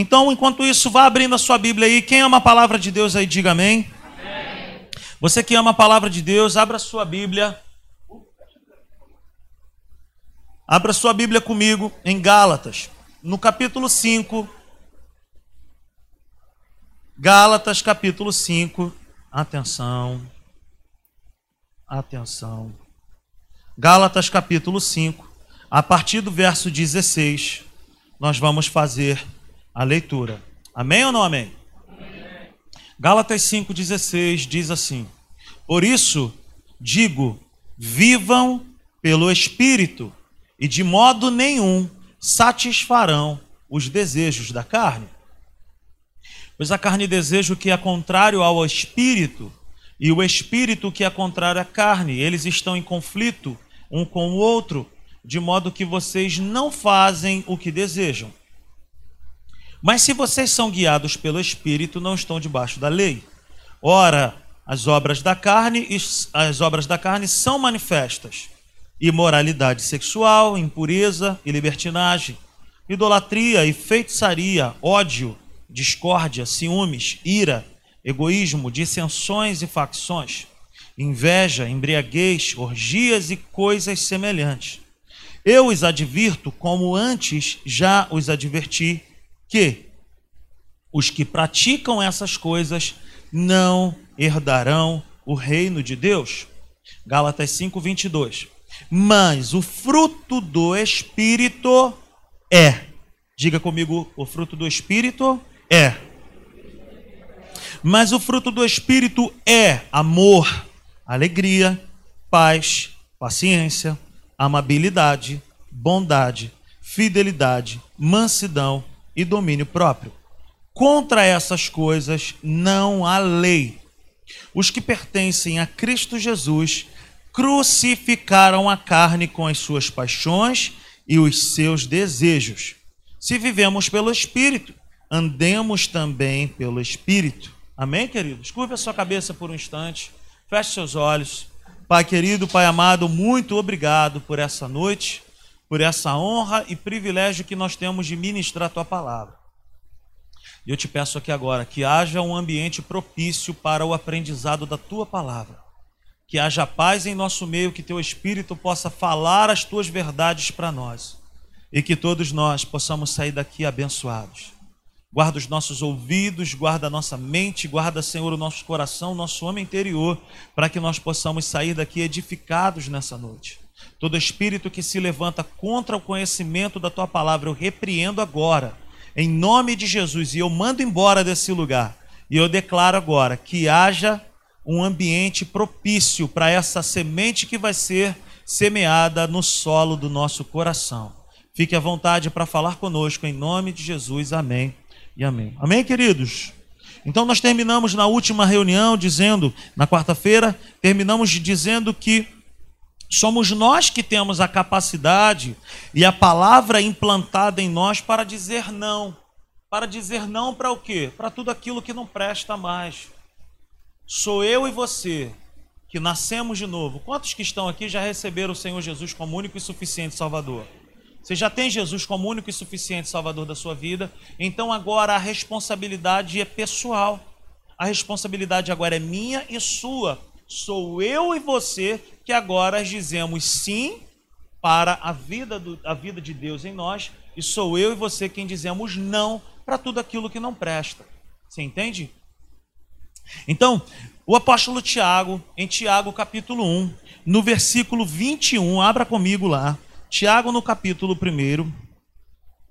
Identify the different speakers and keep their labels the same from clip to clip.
Speaker 1: Então, enquanto isso, vá abrindo a sua Bíblia aí. Quem ama a palavra de Deus aí, diga amém. amém. Você que ama a palavra de Deus, abra a sua Bíblia. Abra sua Bíblia comigo em Gálatas, no capítulo 5. Gálatas, capítulo 5. Atenção. Atenção. Gálatas, capítulo 5. A partir do verso 16, nós vamos fazer a leitura. Amém ou não amém? amém. Gálatas 5,16 diz assim: Por isso digo, vivam pelo Espírito, e de modo nenhum satisfarão os desejos da carne. Pois a carne deseja o que é contrário ao Espírito, e o Espírito que é contrário à carne. Eles estão em conflito um com o outro, de modo que vocês não fazem o que desejam. Mas se vocês são guiados pelo Espírito, não estão debaixo da lei. Ora, as obras da carne, as obras da carne são manifestas: imoralidade sexual, impureza e libertinagem, idolatria e feitiçaria, ódio, discórdia, ciúmes, ira, egoísmo, dissensões e facções, inveja, embriaguez, orgias e coisas semelhantes. Eu os advirto, como antes já os adverti, que os que praticam essas coisas não herdarão o reino de Deus. Gálatas 5, 22. Mas o fruto do Espírito é. Diga comigo, o fruto do Espírito é. Mas o fruto do Espírito é amor, alegria, paz, paciência, amabilidade, bondade, fidelidade, mansidão e domínio próprio. Contra essas coisas não há lei. Os que pertencem a Cristo Jesus crucificaram a carne com as suas paixões e os seus desejos. Se vivemos pelo Espírito, andemos também pelo Espírito. Amém, queridos? Curva a sua cabeça por um instante, feche seus olhos. Pai querido, Pai amado, muito obrigado por essa noite por essa honra e privilégio que nós temos de ministrar a tua palavra. E eu te peço aqui agora que haja um ambiente propício para o aprendizado da tua palavra. Que haja paz em nosso meio, que teu espírito possa falar as tuas verdades para nós. E que todos nós possamos sair daqui abençoados. Guarda os nossos ouvidos, guarda a nossa mente, guarda, Senhor, o nosso coração, o nosso homem interior, para que nós possamos sair daqui edificados nessa noite. Todo espírito que se levanta contra o conhecimento da tua palavra, eu repreendo agora, em nome de Jesus, e eu mando embora desse lugar. E eu declaro agora que haja um ambiente propício para essa semente que vai ser semeada no solo do nosso coração. Fique à vontade para falar conosco, em nome de Jesus. Amém e amém. Amém, queridos? Então, nós terminamos na última reunião dizendo, na quarta-feira, terminamos dizendo que Somos nós que temos a capacidade e a palavra implantada em nós para dizer não. Para dizer não para o quê? Para tudo aquilo que não presta mais. Sou eu e você que nascemos de novo. Quantos que estão aqui já receberam o Senhor Jesus como único e suficiente Salvador? Você já tem Jesus como único e suficiente Salvador da sua vida, então agora a responsabilidade é pessoal. A responsabilidade agora é minha e sua sou eu e você que agora dizemos sim para a vida, do, a vida de Deus em nós, e sou eu e você quem dizemos não para tudo aquilo que não presta. Você entende? Então, o apóstolo Tiago, em Tiago capítulo 1, no versículo 21, abra comigo lá. Tiago no capítulo 1,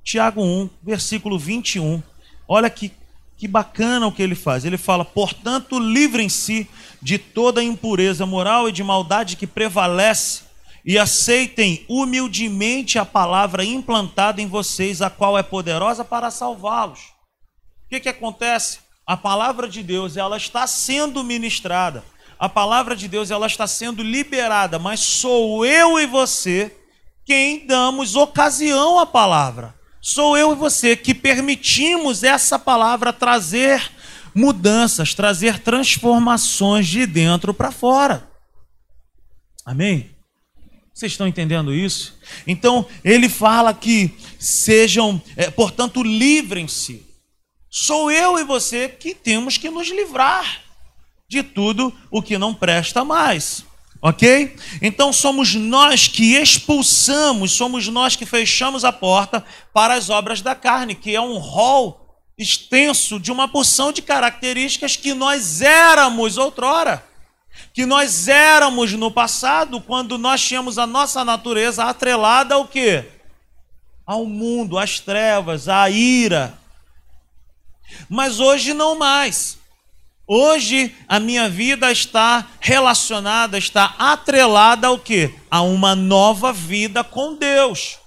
Speaker 1: Tiago 1, versículo 21. Olha que que bacana o que ele faz. Ele fala: portanto, livrem-se de toda impureza moral e de maldade que prevalece, e aceitem humildemente a palavra implantada em vocês, a qual é poderosa para salvá-los. O que, que acontece? A palavra de Deus ela está sendo ministrada, a palavra de Deus ela está sendo liberada, mas sou eu e você quem damos ocasião à palavra. Sou eu e você que permitimos essa palavra trazer mudanças, trazer transformações de dentro para fora. Amém? Vocês estão entendendo isso? Então, ele fala que sejam, é, portanto, livrem-se Sou eu e você que temos que nos livrar de tudo o que não presta mais. Ok? Então somos nós que expulsamos, somos nós que fechamos a porta para as obras da carne, que é um rol extenso de uma porção de características que nós éramos outrora, que nós éramos no passado, quando nós tínhamos a nossa natureza atrelada ao quê? Ao mundo, às trevas, à ira. Mas hoje não mais. Hoje a minha vida está relacionada, está atrelada ao quê? A uma nova vida com Deus.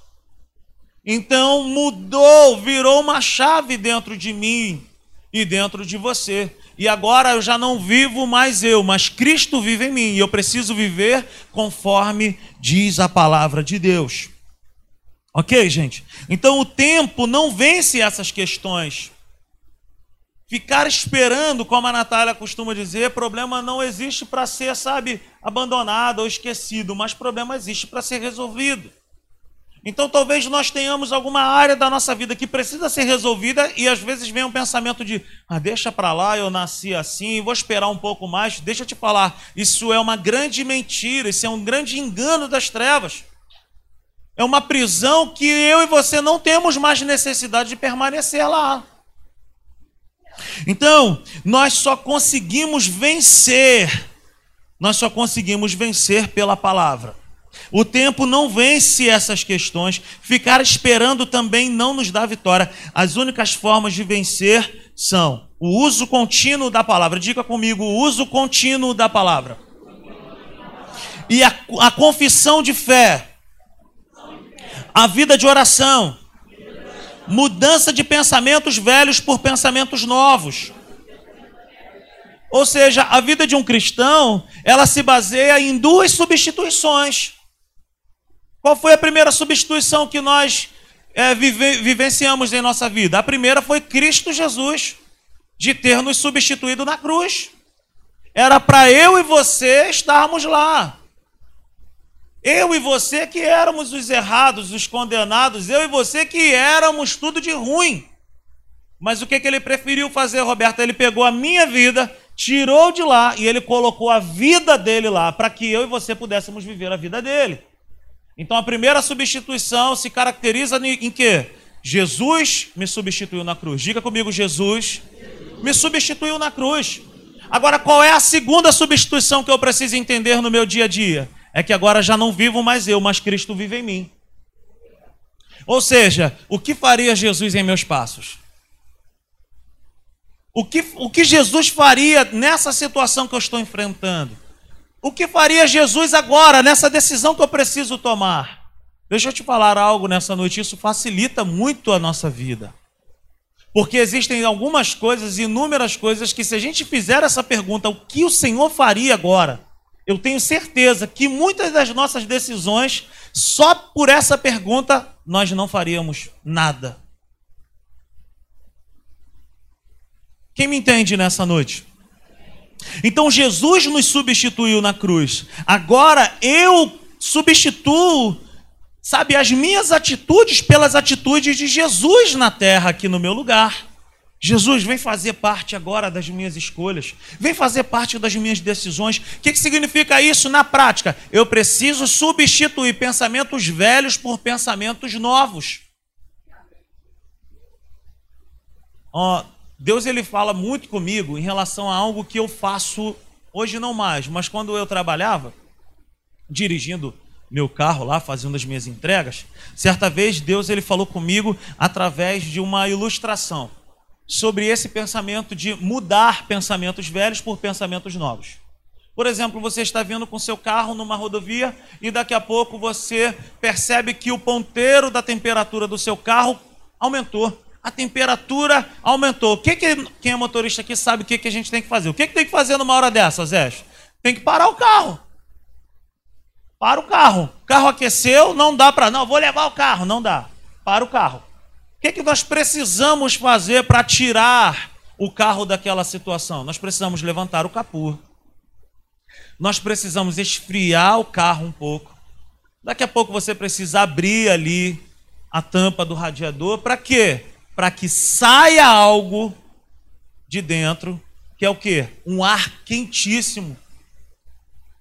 Speaker 1: Então mudou, virou uma chave dentro de mim e dentro de você. E agora eu já não vivo mais eu, mas Cristo vive em mim. E eu preciso viver conforme diz a palavra de Deus. Ok, gente? Então o tempo não vence essas questões. Ficar esperando, como a Natália costuma dizer, problema não existe para ser, sabe, abandonado ou esquecido, mas problema existe para ser resolvido. Então talvez nós tenhamos alguma área da nossa vida que precisa ser resolvida e às vezes vem um pensamento de, ah, deixa para lá, eu nasci assim, vou esperar um pouco mais. Deixa eu te falar, isso é uma grande mentira, isso é um grande engano das trevas. É uma prisão que eu e você não temos mais necessidade de permanecer lá. Então, nós só conseguimos vencer, nós só conseguimos vencer pela palavra. O tempo não vence essas questões. Ficar esperando também não nos dá vitória. As únicas formas de vencer são o uso contínuo da palavra. Diga comigo, o uso contínuo da palavra. E a, a confissão de fé. A vida de oração. Mudança de pensamentos velhos por pensamentos novos. Ou seja, a vida de um cristão, ela se baseia em duas substituições. Qual foi a primeira substituição que nós é, vive, vivenciamos em nossa vida? A primeira foi Cristo Jesus, de ter nos substituído na cruz. Era para eu e você estarmos lá. Eu e você que éramos os errados, os condenados, eu e você que éramos tudo de ruim. Mas o que, que ele preferiu fazer, Roberto? Ele pegou a minha vida, tirou de lá e ele colocou a vida dele lá, para que eu e você pudéssemos viver a vida dele. Então a primeira substituição se caracteriza em que? Jesus me substituiu na cruz. Diga comigo, Jesus me substituiu na cruz. Agora, qual é a segunda substituição que eu preciso entender no meu dia a dia? É que agora já não vivo mais eu, mas Cristo vive em mim. Ou seja, o que faria Jesus em meus passos? O que, o que Jesus faria nessa situação que eu estou enfrentando? O que faria Jesus agora, nessa decisão que eu preciso tomar? Deixa eu te falar algo nessa noite, isso facilita muito a nossa vida. Porque existem algumas coisas, inúmeras coisas, que se a gente fizer essa pergunta, o que o Senhor faria agora? Eu tenho certeza que muitas das nossas decisões, só por essa pergunta, nós não faríamos nada. Quem me entende nessa noite? Então Jesus nos substituiu na cruz. Agora eu substituo, sabe, as minhas atitudes pelas atitudes de Jesus na terra, aqui no meu lugar. Jesus vem fazer parte agora das minhas escolhas, vem fazer parte das minhas decisões. O que, que significa isso na prática? Eu preciso substituir pensamentos velhos por pensamentos novos. Ó, Deus ele fala muito comigo em relação a algo que eu faço hoje não mais, mas quando eu trabalhava dirigindo meu carro lá, fazendo as minhas entregas, certa vez Deus ele falou comigo através de uma ilustração sobre esse pensamento de mudar pensamentos velhos por pensamentos novos. Por exemplo, você está vindo com seu carro numa rodovia e daqui a pouco você percebe que o ponteiro da temperatura do seu carro aumentou a temperatura aumentou. O que, que quem é motorista aqui sabe o que, que a gente tem que fazer? O que, que tem que fazer numa hora dessa, Zé? Tem que parar o carro. Para o carro. O carro aqueceu, não dá para. Não, vou levar o carro. Não dá. Para o carro. O que, que nós precisamos fazer para tirar o carro daquela situação? Nós precisamos levantar o capô. Nós precisamos esfriar o carro um pouco. Daqui a pouco você precisa abrir ali a tampa do radiador. Para quê? para que saia algo de dentro, que é o quê? Um ar quentíssimo.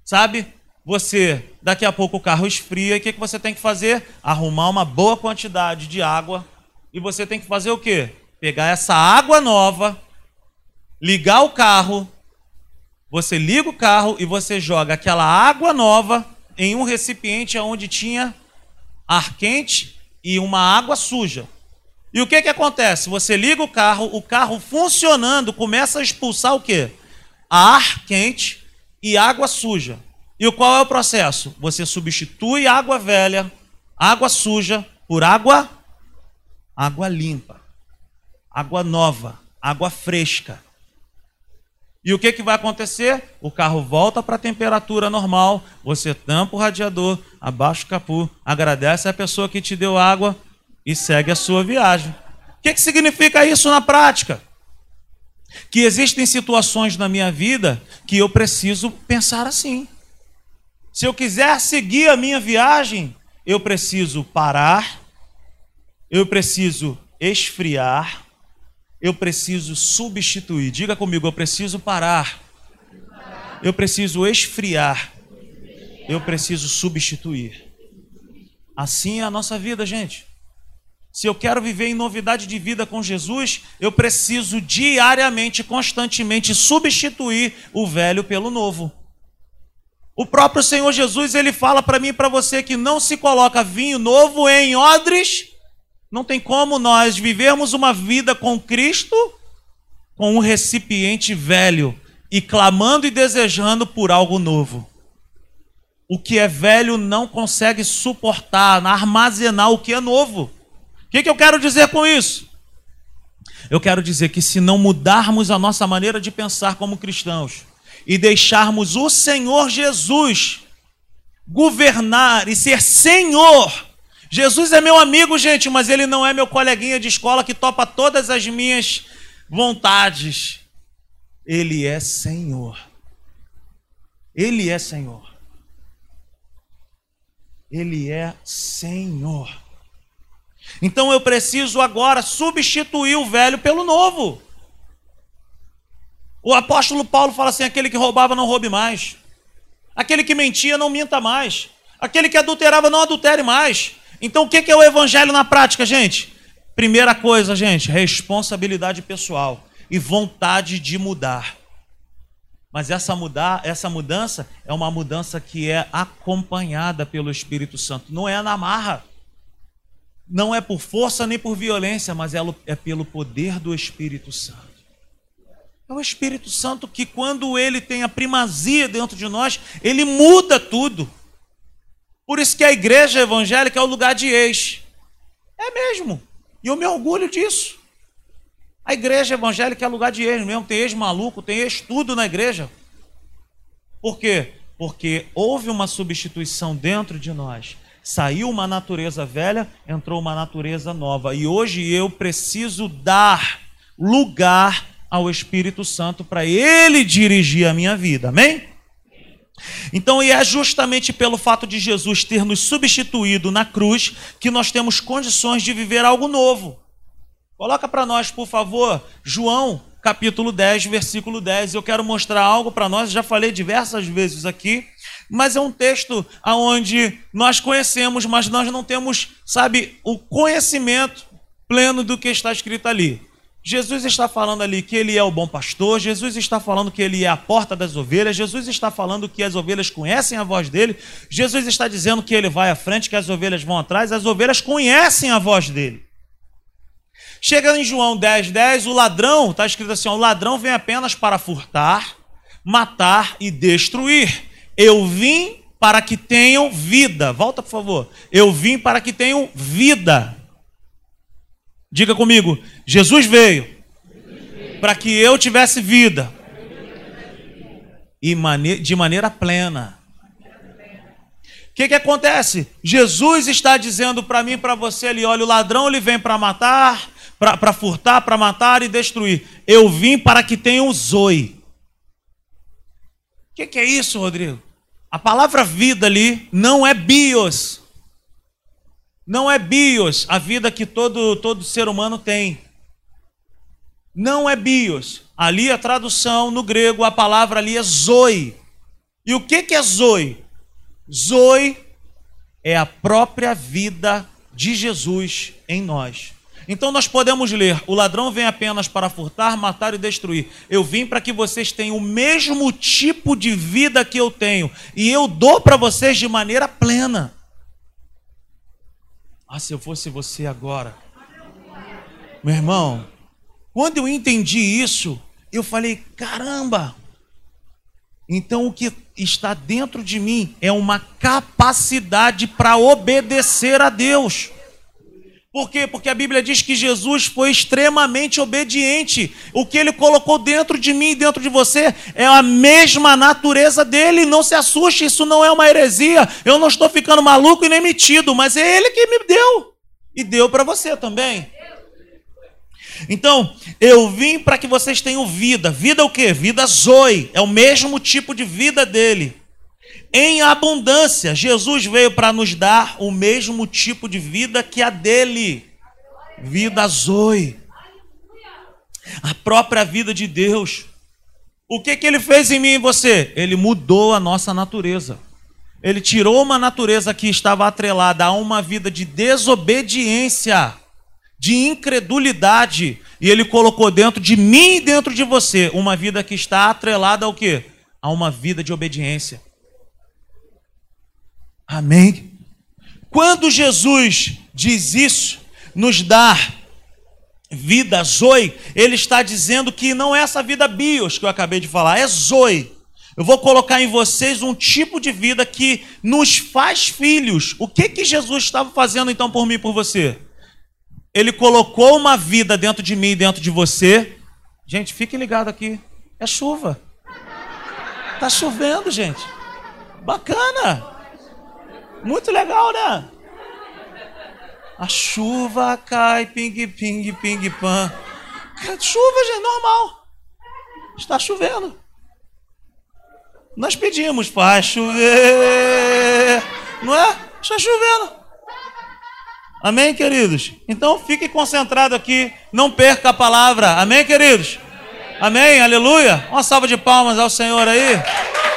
Speaker 1: Sabe? Você, daqui a pouco o carro esfria, e o que, que você tem que fazer? Arrumar uma boa quantidade de água. E você tem que fazer o quê? Pegar essa água nova, ligar o carro, você liga o carro e você joga aquela água nova em um recipiente onde tinha ar quente e uma água suja. E o que, que acontece? Você liga o carro, o carro funcionando começa a expulsar o quê? Ar quente e água suja. E qual é o processo? Você substitui água velha, água suja, por água água limpa, água nova, água fresca. E o que, que vai acontecer? O carro volta para a temperatura normal, você tampa o radiador, abaixa o capô, agradece a pessoa que te deu água e segue a sua viagem. O que, que significa isso na prática? Que existem situações na minha vida que eu preciso pensar assim. Se eu quiser seguir a minha viagem, eu preciso parar, eu preciso esfriar, eu preciso substituir. Diga comigo, eu preciso parar. Eu preciso esfriar. Eu preciso substituir. Assim é a nossa vida, gente. Se eu quero viver em novidade de vida com Jesus, eu preciso diariamente, constantemente substituir o velho pelo novo. O próprio Senhor Jesus, ele fala para mim e para você que não se coloca vinho novo em odres. Não tem como nós vivermos uma vida com Cristo com um recipiente velho e clamando e desejando por algo novo. O que é velho não consegue suportar, armazenar o que é novo. O que, que eu quero dizer com isso? Eu quero dizer que se não mudarmos a nossa maneira de pensar como cristãos, e deixarmos o Senhor Jesus governar e ser Senhor. Jesus é meu amigo, gente, mas ele não é meu coleguinha de escola que topa todas as minhas vontades. Ele é Senhor. Ele é Senhor. Ele é Senhor. Então eu preciso agora substituir o velho pelo novo. O apóstolo Paulo fala assim: aquele que roubava não roube mais, aquele que mentia não minta mais, aquele que adulterava não adultere mais. Então o que é o evangelho na prática, gente? Primeira coisa, gente, responsabilidade pessoal e vontade de mudar. Mas essa mudar, essa mudança é uma mudança que é acompanhada pelo Espírito Santo, não é na marra. Não é por força nem por violência, mas é, é pelo poder do Espírito Santo. É o Espírito Santo que, quando ele tem a primazia dentro de nós, ele muda tudo. Por isso que a igreja evangélica é o lugar de ex. É mesmo. E eu me orgulho disso. A igreja evangélica é lugar de ex mesmo. Tem ex maluco, tem ex tudo na igreja. Por quê? Porque houve uma substituição dentro de nós. Saiu uma natureza velha, entrou uma natureza nova. E hoje eu preciso dar lugar ao Espírito Santo para ele dirigir a minha vida. Amém? Então, e é justamente pelo fato de Jesus ter nos substituído na cruz que nós temos condições de viver algo novo. Coloca para nós, por favor, João, capítulo 10, versículo 10. Eu quero mostrar algo para nós, já falei diversas vezes aqui, mas é um texto aonde nós conhecemos, mas nós não temos, sabe, o conhecimento pleno do que está escrito ali. Jesus está falando ali que ele é o bom pastor, Jesus está falando que ele é a porta das ovelhas, Jesus está falando que as ovelhas conhecem a voz dele, Jesus está dizendo que ele vai à frente, que as ovelhas vão atrás, as ovelhas conhecem a voz dele. Chega em João 10, 10, o ladrão, está escrito assim: o ladrão vem apenas para furtar, matar e destruir. Eu vim para que tenham vida. Volta, por favor. Eu vim para que tenham vida Diga comigo: Jesus veio, para que eu tivesse vida e de maneira plena. O que, que acontece? Jesus está dizendo para mim para você ali: olha, o ladrão ele vem para matar, para furtar, para matar e destruir. Eu vim para que tenham zoe. O que, que é isso, Rodrigo? A palavra vida ali não é bios, não é bios, a vida que todo, todo ser humano tem. não é bios. Ali a tradução no grego, a palavra ali é zoe. E o que, que é zoe? Zoe é a própria vida de Jesus em nós. Então nós podemos ler: o ladrão vem apenas para furtar, matar e destruir. Eu vim para que vocês tenham o mesmo tipo de vida que eu tenho, e eu dou para vocês de maneira plena. Ah, se eu fosse você agora, meu irmão, quando eu entendi isso, eu falei: caramba! Então o que está dentro de mim é uma capacidade para obedecer a Deus. Por quê? Porque a Bíblia diz que Jesus foi extremamente obediente. O que ele colocou dentro de mim e dentro de você é a mesma natureza dele. Não se assuste, isso não é uma heresia. Eu não estou ficando maluco e nem metido, mas é ele que me deu. E deu para você também. Então, eu vim para que vocês tenham vida. Vida o quê? Vida zoe. É o mesmo tipo de vida dele em abundância. Jesus veio para nos dar o mesmo tipo de vida que a dele. Vida zoe. A própria vida de Deus. O que, que ele fez em mim e você? Ele mudou a nossa natureza. Ele tirou uma natureza que estava atrelada a uma vida de desobediência, de incredulidade, e ele colocou dentro de mim e dentro de você uma vida que está atrelada ao quê? A uma vida de obediência. Amém? Quando Jesus diz isso, nos dá vida zoe, ele está dizendo que não é essa vida bios que eu acabei de falar, é zoe. Eu vou colocar em vocês um tipo de vida que nos faz filhos. O que que Jesus estava fazendo então por mim e por você? Ele colocou uma vida dentro de mim e dentro de você. Gente, fique ligado aqui. É chuva. Tá chovendo, gente. Bacana. Muito legal, né? A chuva cai, ping, ping, ping, pan. Chuva, gente, normal. Está chovendo. Nós pedimos, faz chover. Não é? Está chovendo. Amém, queridos? Então fique concentrado aqui, não perca a palavra. Amém, queridos? Amém, aleluia. Uma salva de palmas ao Senhor aí.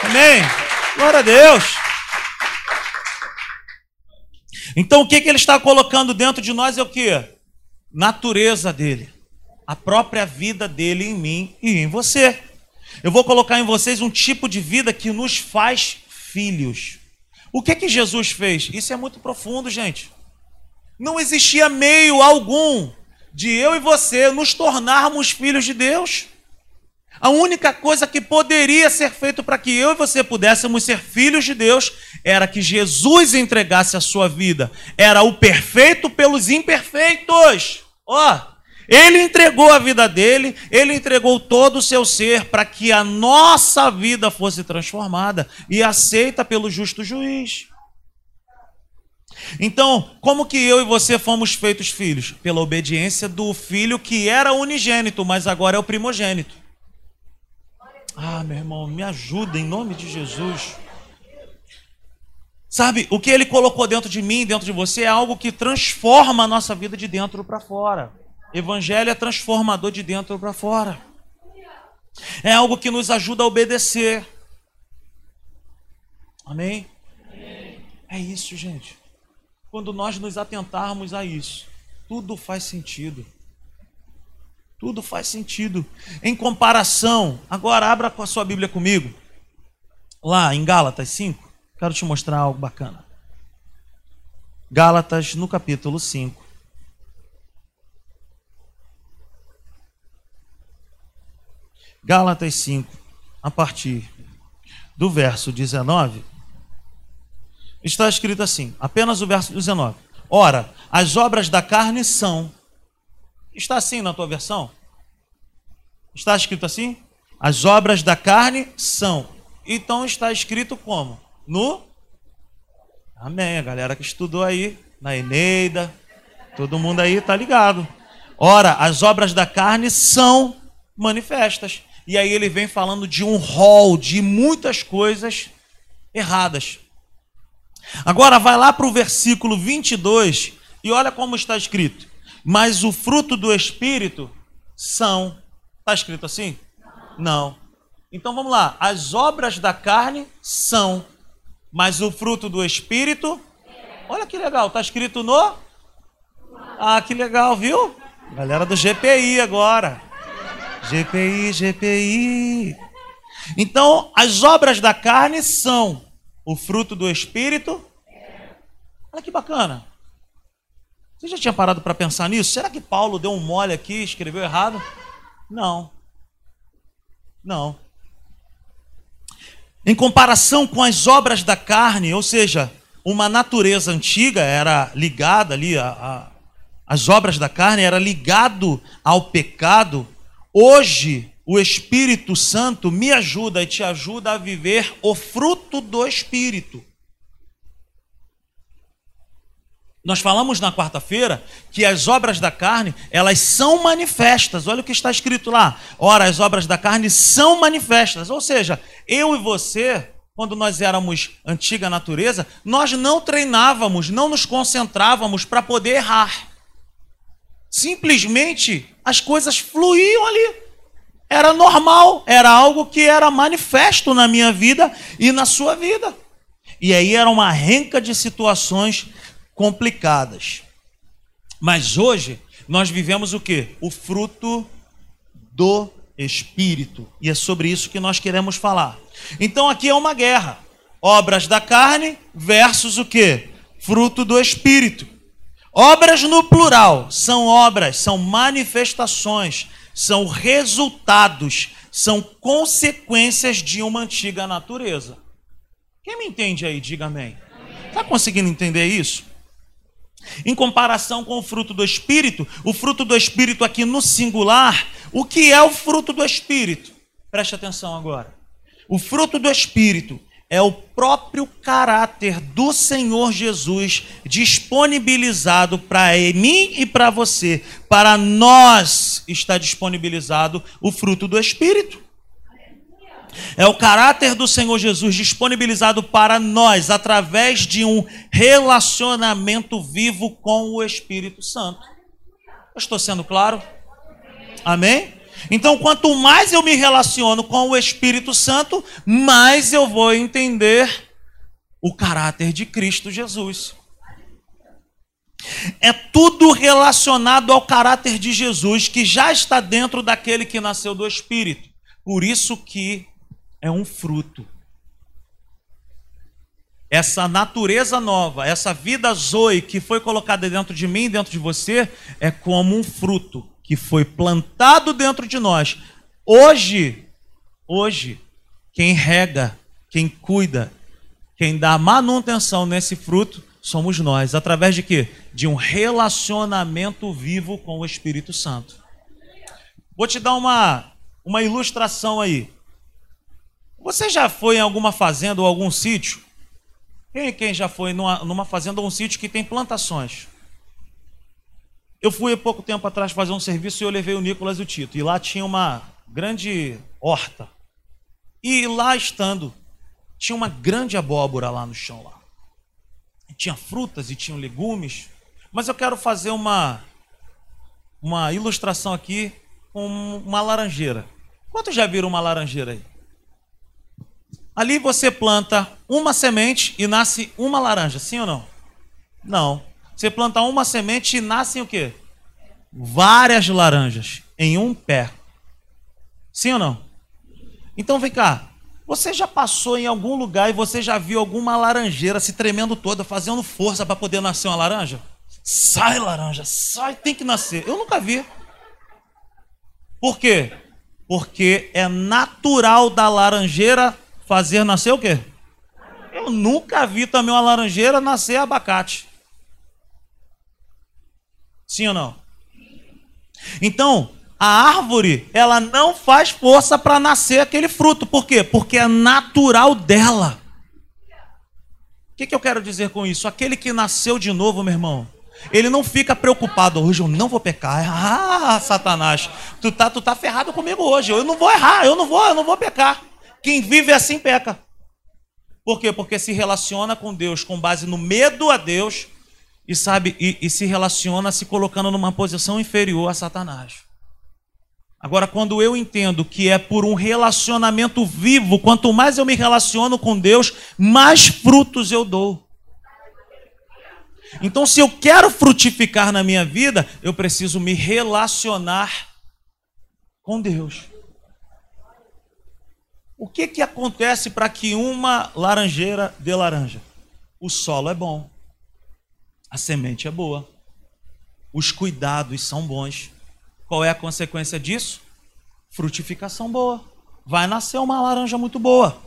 Speaker 1: Amém. Glória a Deus. Então o que, que ele está colocando dentro de nós é o que? Natureza dele. A própria vida dele em mim e em você. Eu vou colocar em vocês um tipo de vida que nos faz filhos. O que que Jesus fez? Isso é muito profundo, gente. Não existia meio algum de eu e você nos tornarmos filhos de Deus. A única coisa que poderia ser feito para que eu e você pudéssemos ser filhos de Deus era que Jesus entregasse a sua vida. Era o perfeito pelos imperfeitos. Ó, oh, ele entregou a vida dele, ele entregou todo o seu ser para que a nossa vida fosse transformada e aceita pelo justo juiz. Então, como que eu e você fomos feitos filhos? Pela obediência do filho que era unigênito, mas agora é o primogênito. Ah, meu irmão, me ajuda em nome de Jesus. Sabe, o que ele colocou dentro de mim, dentro de você, é algo que transforma a nossa vida de dentro para fora. Evangelho é transformador de dentro para fora. É algo que nos ajuda a obedecer. Amém? É isso, gente. Quando nós nos atentarmos a isso, tudo faz sentido. Tudo faz sentido. Em comparação, agora abra com a sua Bíblia comigo. Lá em Gálatas 5, quero te mostrar algo bacana. Gálatas no capítulo 5. Gálatas 5, a partir do verso 19, está escrito assim, apenas o verso 19. Ora, as obras da carne são Está assim na tua versão? Está escrito assim? As obras da carne são. Então está escrito como? No. Amém. A galera que estudou aí, na Eneida, todo mundo aí está ligado. Ora, as obras da carne são manifestas. E aí ele vem falando de um rol de muitas coisas erradas. Agora vai lá para o versículo 22 e olha como está escrito mas o fruto do Espírito são Está escrito assim? Não. Então vamos lá. As obras da carne são, mas o fruto do Espírito. Olha que legal, está escrito no. Ah, que legal, viu? Galera do GPI agora. GPI, GPI. Então, as obras da carne são o fruto do Espírito. Olha que bacana. Você já tinha parado para pensar nisso? Será que Paulo deu um mole aqui, escreveu errado? Não. Não. Em comparação com as obras da carne, ou seja, uma natureza antiga era ligada ali, a, a, as obras da carne era ligado ao pecado. Hoje, o Espírito Santo me ajuda e te ajuda a viver o fruto do Espírito. Nós falamos na quarta-feira que as obras da carne, elas são manifestas. Olha o que está escrito lá. Ora, as obras da carne são manifestas. Ou seja, eu e você, quando nós éramos antiga natureza, nós não treinávamos, não nos concentrávamos para poder errar. Simplesmente as coisas fluíam ali. Era normal, era algo que era manifesto na minha vida e na sua vida. E aí era uma renca de situações complicadas. Mas hoje nós vivemos o que? O fruto do Espírito. E é sobre isso que nós queremos falar. Então aqui é uma guerra. Obras da carne versus o que? Fruto do Espírito. Obras no plural são obras, são manifestações, são resultados, são consequências de uma antiga natureza. Quem me entende aí, diga amém. Está conseguindo entender isso? Em comparação com o fruto do Espírito, o fruto do Espírito aqui no singular, o que é o fruto do Espírito? Preste atenção agora. O fruto do Espírito é o próprio caráter do Senhor Jesus disponibilizado para mim e para você. Para nós está disponibilizado o fruto do Espírito. É o caráter do Senhor Jesus disponibilizado para nós através de um relacionamento vivo com o Espírito Santo. Eu estou sendo claro? Amém? Então, quanto mais eu me relaciono com o Espírito Santo, mais eu vou entender o caráter de Cristo Jesus. É tudo relacionado ao caráter de Jesus que já está dentro daquele que nasceu do Espírito. Por isso que é um fruto. Essa natureza nova, essa vida zoe que foi colocada dentro de mim, dentro de você, é como um fruto que foi plantado dentro de nós. Hoje, hoje, quem rega, quem cuida, quem dá manutenção nesse fruto somos nós, através de quê? De um relacionamento vivo com o Espírito Santo. Vou te dar uma, uma ilustração aí. Você já foi em alguma fazenda ou algum sítio? Quem, quem já foi numa, numa fazenda ou um sítio que tem plantações? Eu fui há pouco tempo atrás fazer um serviço e eu levei o Nicolas e o Tito. E lá tinha uma grande horta. E lá estando, tinha uma grande abóbora lá no chão lá. E tinha frutas e tinha legumes. Mas eu quero fazer uma, uma ilustração aqui com uma laranjeira. Quantos já viram uma laranjeira aí? Ali você planta uma semente e nasce uma laranja, sim ou não? Não. Você planta uma semente e nascem o quê? Várias laranjas em um pé. Sim ou não? Então vem cá. Você já passou em algum lugar e você já viu alguma laranjeira se tremendo toda, fazendo força para poder nascer uma laranja? Sai, laranja, sai, tem que nascer. Eu nunca vi. Por quê? Porque é natural da laranjeira fazer nascer o quê? Eu nunca vi também uma laranjeira nascer abacate. Sim ou não? Então, a árvore, ela não faz força para nascer aquele fruto. Por quê? Porque é natural dela. O que, que eu quero dizer com isso? Aquele que nasceu de novo, meu irmão, ele não fica preocupado, hoje eu não vou pecar. Ah, Satanás, tu tá, tu tá ferrado comigo hoje. Eu não vou errar, eu não vou, eu não vou pecar. Quem vive assim peca. Por quê? Porque se relaciona com Deus com base no medo a Deus e sabe e, e se relaciona se colocando numa posição inferior a Satanás. Agora, quando eu entendo que é por um relacionamento vivo, quanto mais eu me relaciono com Deus, mais frutos eu dou. Então, se eu quero frutificar na minha vida, eu preciso me relacionar com Deus. O que, que acontece para que uma laranjeira dê laranja? O solo é bom, a semente é boa, os cuidados são bons. Qual é a consequência disso? Frutificação boa. Vai nascer uma laranja muito boa.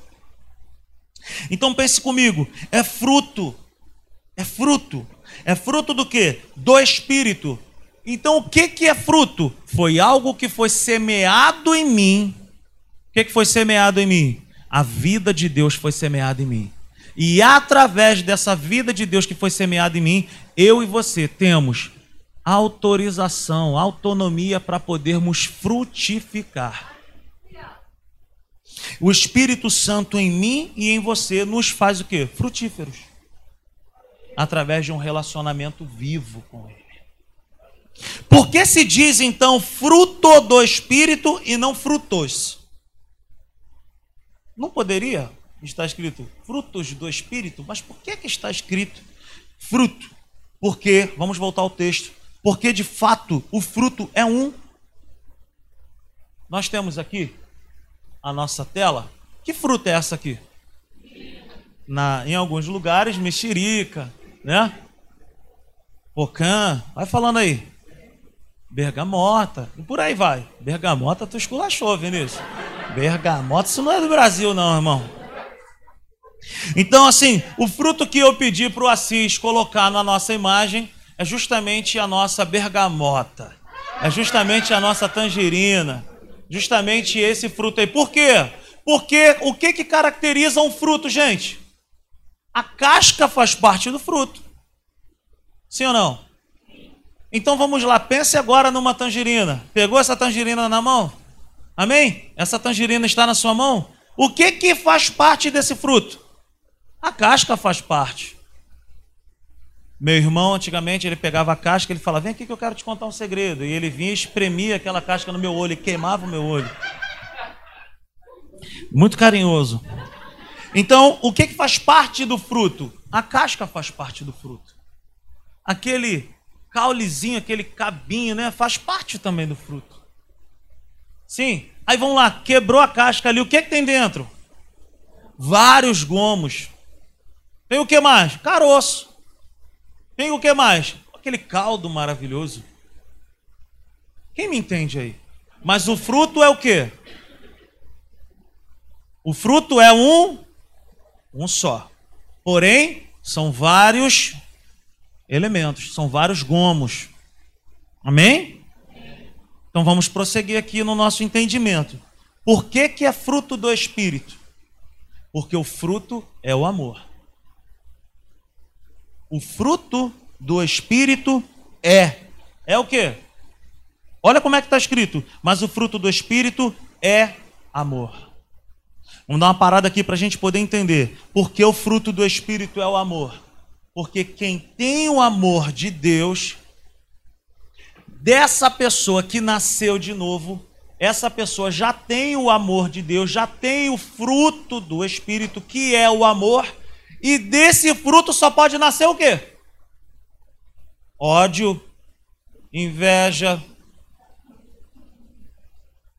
Speaker 1: Então pense comigo, é fruto. É fruto. É fruto do que? Do espírito. Então o que que é fruto? Foi algo que foi semeado em mim. Que que foi semeado em mim? A vida de Deus foi semeada em mim. E através dessa vida de Deus que foi semeada em mim, eu e você temos autorização, autonomia para podermos frutificar. O Espírito Santo em mim e em você nos faz o quê? Frutíferos. Através de um relacionamento vivo com Ele. Por que se diz então fruto do Espírito e não frutos? Não poderia estar escrito frutos do Espírito, mas por que, que está escrito fruto? Porque, vamos voltar ao texto, porque de fato o fruto é um. Nós temos aqui a nossa tela. Que fruta é essa aqui? Na, em alguns lugares, mexerica, né? Pocã, vai falando aí. Bergamota, e por aí vai. Bergamota, tu esculachou, Vinícius. Bergamota, isso não é do Brasil, não, irmão. Então, assim, o fruto que eu pedi para o Assis colocar na nossa imagem é justamente a nossa bergamota, é justamente a nossa tangerina, justamente esse fruto aí. Por quê? Porque o que, que caracteriza um fruto, gente? A casca faz parte do fruto. Sim ou não? Então vamos lá, pense agora numa tangerina. Pegou essa tangerina na mão? Amém? Essa tangerina está na sua mão? O que que faz parte desse fruto? A casca faz parte. Meu irmão, antigamente, ele pegava a casca, ele falava: Vem aqui que eu quero te contar um segredo. E ele vinha e espremia aquela casca no meu olho e queimava o meu olho. Muito carinhoso. Então, o que, que faz parte do fruto? A casca faz parte do fruto. Aquele caulezinho, aquele cabinho, né? Faz parte também do fruto. Sim. Aí vamos lá, quebrou a casca ali. O que, que tem dentro? Vários gomos. Tem o que mais? Caroço. Tem o que mais? Aquele caldo maravilhoso. Quem me entende aí? Mas o fruto é o que? O fruto é um, um só. Porém, são vários elementos, são vários gomos. Amém? Então vamos prosseguir aqui no nosso entendimento. Por que, que é fruto do Espírito? Porque o fruto é o amor. O fruto do Espírito é. É o que? Olha como é que está escrito. Mas o fruto do Espírito é amor. Vamos dar uma parada aqui para a gente poder entender. Porque o fruto do Espírito é o amor. Porque quem tem o amor de Deus, dessa pessoa que nasceu de novo, essa pessoa já tem o amor de Deus, já tem o fruto do Espírito, que é o amor e desse fruto só pode nascer o quê? Ódio, inveja.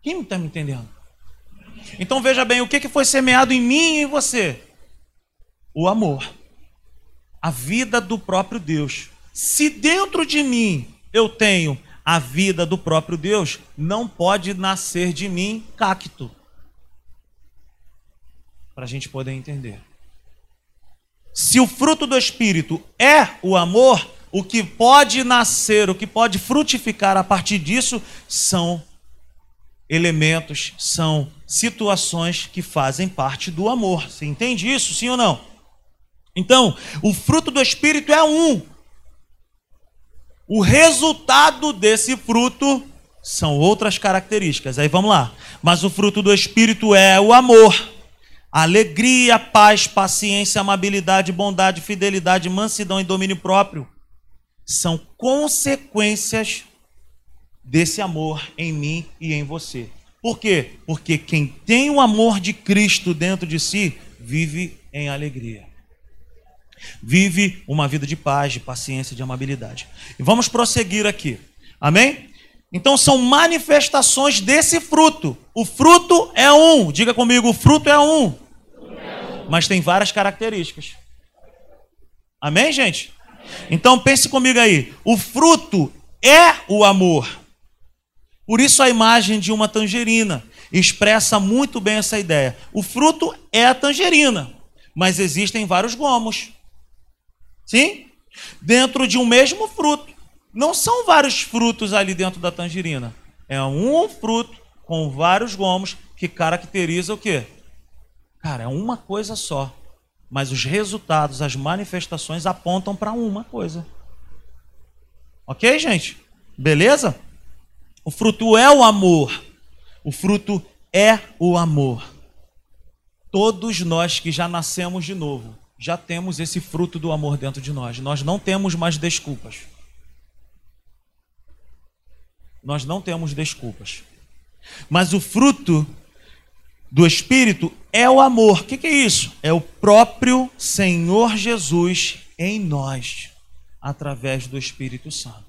Speaker 1: Quem está me entendendo? Então veja bem, o que foi semeado em mim e em você? O amor. A vida do próprio Deus. Se dentro de mim eu tenho a vida do próprio Deus, não pode nascer de mim cacto. Para a gente poder entender. Se o fruto do Espírito é o amor, o que pode nascer, o que pode frutificar a partir disso são elementos, são situações que fazem parte do amor. Você entende isso, sim ou não? Então, o fruto do Espírito é um. O resultado desse fruto são outras características. Aí vamos lá. Mas o fruto do Espírito é o amor alegria, paz, paciência, amabilidade, bondade, fidelidade, mansidão e domínio próprio são consequências desse amor em mim e em você. Por quê? Porque quem tem o amor de Cristo dentro de si vive em alegria. Vive uma vida de paz, de paciência, de amabilidade. E vamos prosseguir aqui. Amém? Então são manifestações desse fruto. O fruto é um. Diga comigo, o fruto é um. Mas tem várias características. Amém, gente? Então pense comigo aí. O fruto é o amor. Por isso a imagem de uma tangerina expressa muito bem essa ideia. O fruto é a tangerina, mas existem vários gomos. Sim? Dentro de um mesmo fruto. Não são vários frutos ali dentro da tangerina. É um fruto com vários gomos que caracteriza o quê? Cara, é uma coisa só. Mas os resultados, as manifestações apontam para uma coisa. Ok, gente? Beleza? O fruto é o amor. O fruto é o amor. Todos nós que já nascemos de novo, já temos esse fruto do amor dentro de nós. Nós não temos mais desculpas. Nós não temos desculpas. Mas o fruto do Espírito é o amor. O que, é isso? É o próprio Senhor Jesus em nós, através do Espírito Santo.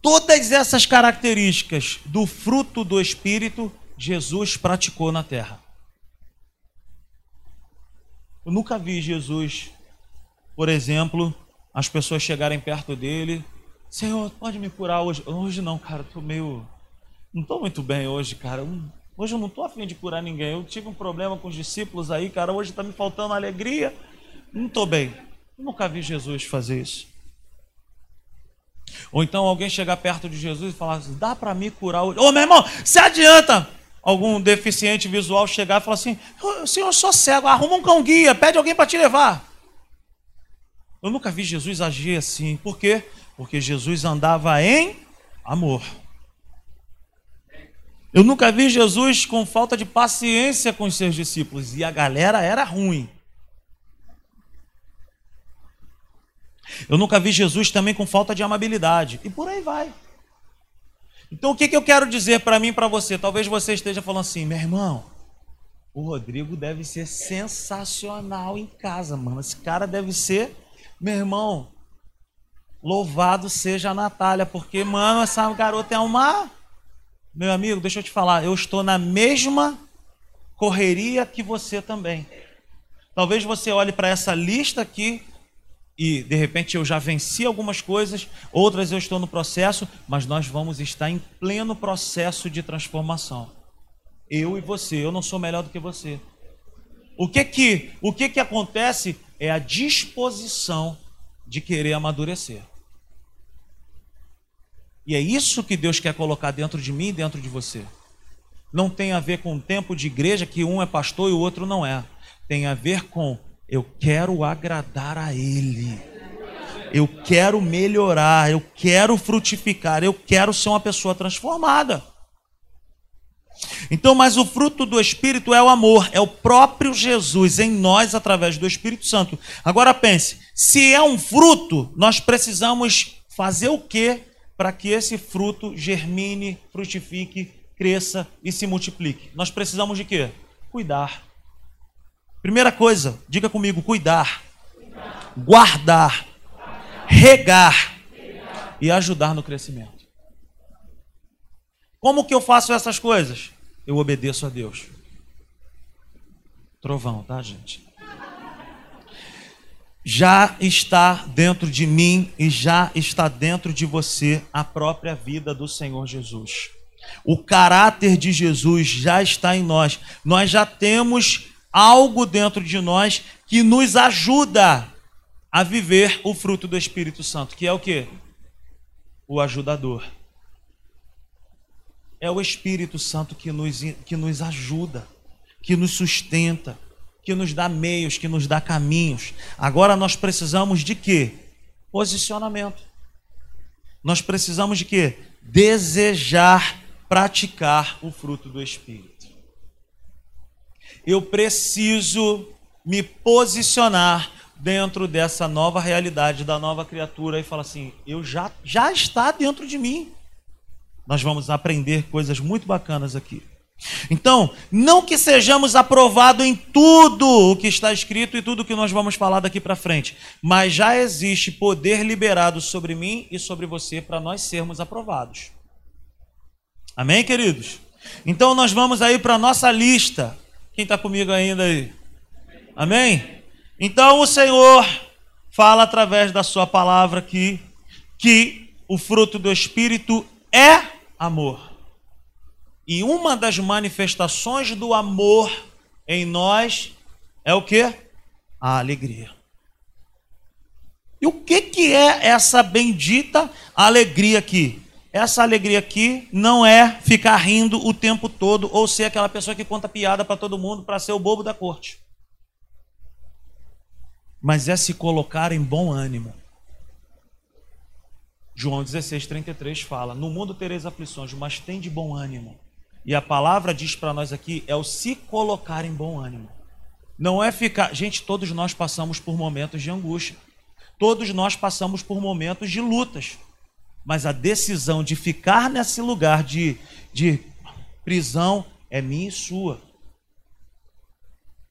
Speaker 1: Todas essas características do fruto do Espírito, Jesus praticou na terra. Eu nunca vi Jesus, por exemplo, as pessoas chegarem perto dele, Senhor, pode me curar hoje? Hoje não, cara, estou meio. Não estou muito bem hoje, cara. Hoje eu não estou afim de curar ninguém. Eu tive um problema com os discípulos aí, cara. Hoje está me faltando alegria. Não estou bem. Eu nunca vi Jesus fazer isso. Ou então alguém chegar perto de Jesus e falar assim, dá para me curar hoje? Ô meu irmão, se adianta! Algum deficiente visual chegar e falar assim, senhor, eu sou cego, arruma um cão guia, pede alguém para te levar. Eu nunca vi Jesus agir assim. Por quê? Porque Jesus andava em amor. Eu nunca vi Jesus com falta de paciência com os seus discípulos e a galera era ruim. Eu nunca vi Jesus também com falta de amabilidade. E por aí vai. Então o que, que eu quero dizer para mim e para você? Talvez você esteja falando assim, meu irmão, o Rodrigo deve ser sensacional em casa, mano. Esse cara deve ser, meu irmão, louvado seja a Natália, porque, mano, essa garota é uma. Meu amigo, deixa eu te falar, eu estou na mesma correria que você também. Talvez você olhe para essa lista aqui e de repente eu já venci algumas coisas, outras eu estou no processo, mas nós vamos estar em pleno processo de transformação. Eu e você, eu não sou melhor do que você. O que que, o que que acontece é a disposição de querer amadurecer. E é isso que Deus quer colocar dentro de mim e dentro de você. Não tem a ver com o tempo de igreja que um é pastor e o outro não é. Tem a ver com eu quero agradar a Ele. Eu quero melhorar, eu quero frutificar, eu quero ser uma pessoa transformada. Então, mas o fruto do Espírito é o amor, é o próprio Jesus em nós através do Espírito Santo. Agora pense, se é um fruto, nós precisamos fazer o que para que esse fruto germine, frutifique, cresça e se multiplique? Nós precisamos de quê? Cuidar. Primeira coisa, diga comigo: cuidar. Guardar, regar e ajudar no crescimento. Como que eu faço essas coisas? Eu obedeço a Deus. Trovão, tá, gente? Já está dentro de mim e já está dentro de você a própria vida do Senhor Jesus. O caráter de Jesus já está em nós. Nós já temos algo dentro de nós que nos ajuda a viver o fruto do Espírito Santo, que é o que? O ajudador. É o Espírito Santo que nos, que nos ajuda, que nos sustenta, que nos dá meios, que nos dá caminhos. Agora nós precisamos de quê? Posicionamento. Nós precisamos de quê? Desejar praticar o fruto do Espírito eu preciso me posicionar dentro dessa nova realidade da nova criatura e fala assim: eu já já está dentro de mim. Nós vamos aprender coisas muito bacanas aqui. Então, não que sejamos aprovados em tudo o que está escrito e tudo que nós vamos falar daqui para frente, mas já existe poder liberado sobre mim e sobre você para nós sermos aprovados. Amém, queridos? Então, nós vamos aí para a nossa lista. Quem está comigo ainda aí? Amém? Então, o Senhor fala através da Sua palavra aqui que o fruto do Espírito é amor. E uma das manifestações do amor em nós é o que? A alegria. E o que, que é essa bendita alegria aqui? Essa alegria aqui não é ficar rindo o tempo todo ou ser aquela pessoa que conta piada para todo mundo para ser o bobo da corte. Mas é se colocar em bom ânimo. João 16, 33 fala: No mundo tereis aflições, mas tem de bom ânimo. E a palavra diz para nós aqui é o se colocar em bom ânimo. Não é ficar. Gente, todos nós passamos por momentos de angústia. Todos nós passamos por momentos de lutas. Mas a decisão de ficar nesse lugar de, de prisão é minha e sua.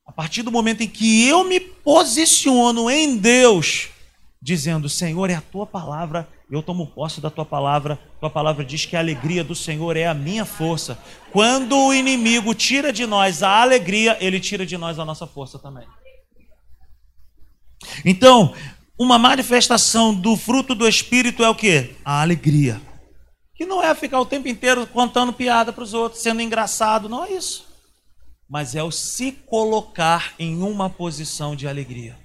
Speaker 1: A partir do momento em que eu me posiciono em Deus, dizendo: Senhor, é a tua palavra eu tomo posse da tua palavra. Tua palavra diz que a alegria do Senhor é a minha força. Quando o inimigo tira de nós a alegria, ele tira de nós a nossa força também. Então, uma manifestação do fruto do Espírito é o que? A alegria. Que não é ficar o tempo inteiro contando piada para os outros, sendo engraçado, não é isso. Mas é o se colocar em uma posição de alegria.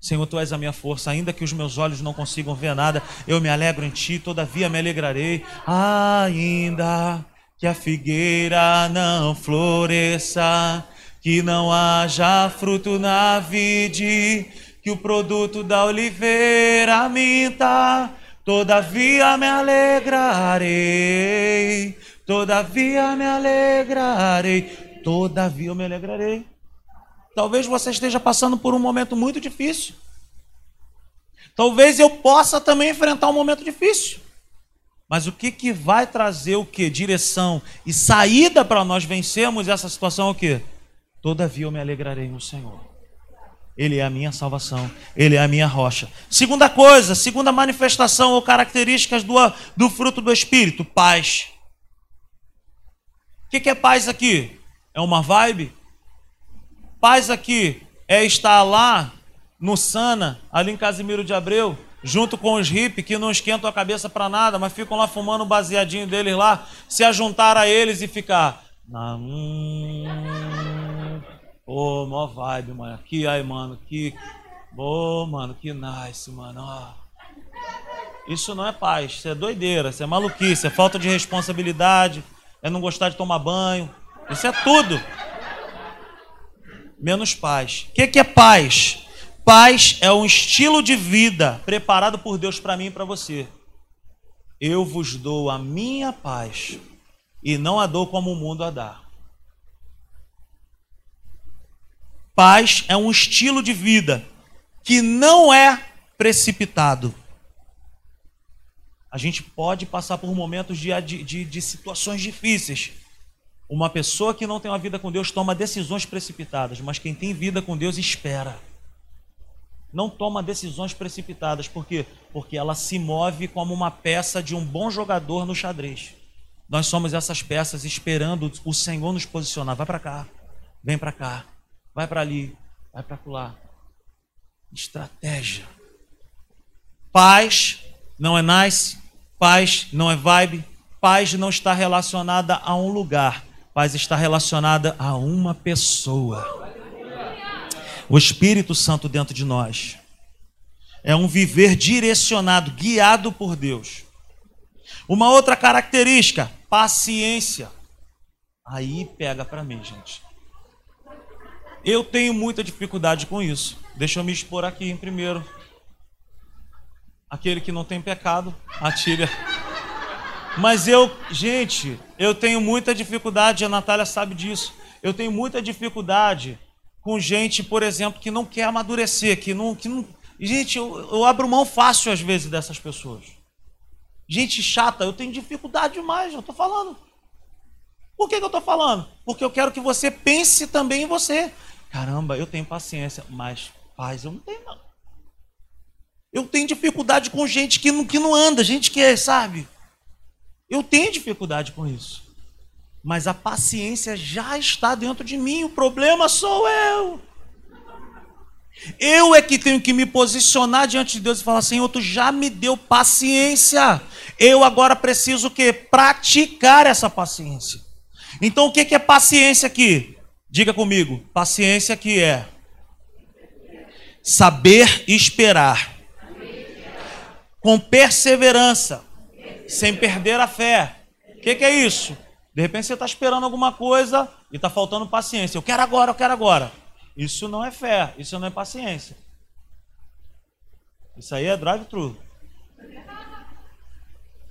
Speaker 1: Senhor, tu és a minha força, ainda que os meus olhos não consigam ver nada, eu me alegro em ti, todavia me alegrarei. Ainda que a figueira não floresça, que não haja fruto na vide, que o produto da oliveira minta, todavia me alegrarei, todavia me alegrarei, todavia eu me alegrarei. Talvez você esteja passando por um momento muito difícil. Talvez eu possa também enfrentar um momento difícil. Mas o que, que vai trazer o que? Direção e saída para nós vencermos essa situação é o que? Todavia eu me alegrarei no Senhor. Ele é a minha salvação, Ele é a minha rocha. Segunda coisa, segunda manifestação ou características do, do fruto do Espírito: paz. O que, que é paz aqui? É uma vibe? Paz aqui é estar lá no Sana, ali em Casimiro de Abreu, junto com os hippies que não esquentam a cabeça para nada, mas ficam lá fumando o baseadinho deles lá, se ajuntar a eles e ficar. Hum, Pô, mó vibe, mano. Que aí, mano, que. Pô, mano, que nice, mano. Ó. Isso não é paz, isso é doideira, isso é maluquice, é falta de responsabilidade, é não gostar de tomar banho. Isso é tudo menos paz. O que, que é paz? Paz é um estilo de vida preparado por Deus para mim e para você. Eu vos dou a minha paz e não a dou como o mundo a dá. Paz é um estilo de vida que não é precipitado. A gente pode passar por momentos de, de, de situações difíceis, uma pessoa que não tem uma vida com Deus toma decisões precipitadas, mas quem tem vida com Deus espera. Não toma decisões precipitadas, por quê? Porque ela se move como uma peça de um bom jogador no xadrez. Nós somos essas peças esperando o Senhor nos posicionar. Vai para cá, vem para cá, vai para ali, vai para lá. Estratégia. Paz não é nice, paz não é vibe, paz não está relacionada a um lugar, Paz está relacionada a uma pessoa. O Espírito Santo dentro de nós. É um viver direcionado, guiado por Deus. Uma outra característica, paciência. Aí pega para mim, gente. Eu tenho muita dificuldade com isso. Deixa eu me expor aqui em primeiro. Aquele que não tem pecado, atire mas eu, gente, eu tenho muita dificuldade, a Natália sabe disso. Eu tenho muita dificuldade com gente, por exemplo, que não quer amadurecer, que não. Que não... Gente, eu, eu abro mão fácil às vezes dessas pessoas. Gente chata, eu tenho dificuldade demais, eu estou falando. Por que, que eu estou falando? Porque eu quero que você pense também em você. Caramba, eu tenho paciência, mas paz eu não tenho, não. Eu tenho dificuldade com gente que não, que não anda, gente que é, sabe? Eu tenho dificuldade com isso. Mas a paciência já está dentro de mim, o problema sou eu. Eu é que tenho que me posicionar diante de Deus e falar: Senhor, tu já me deu paciência. Eu agora preciso o quê? Praticar essa paciência. Então, o que é paciência aqui? Diga comigo: paciência que é saber esperar com perseverança, sem perder a fé. O que, que é isso? De repente você está esperando alguma coisa e está faltando paciência. Eu quero agora, eu quero agora. Isso não é fé, isso não é paciência. Isso aí é drive-thru.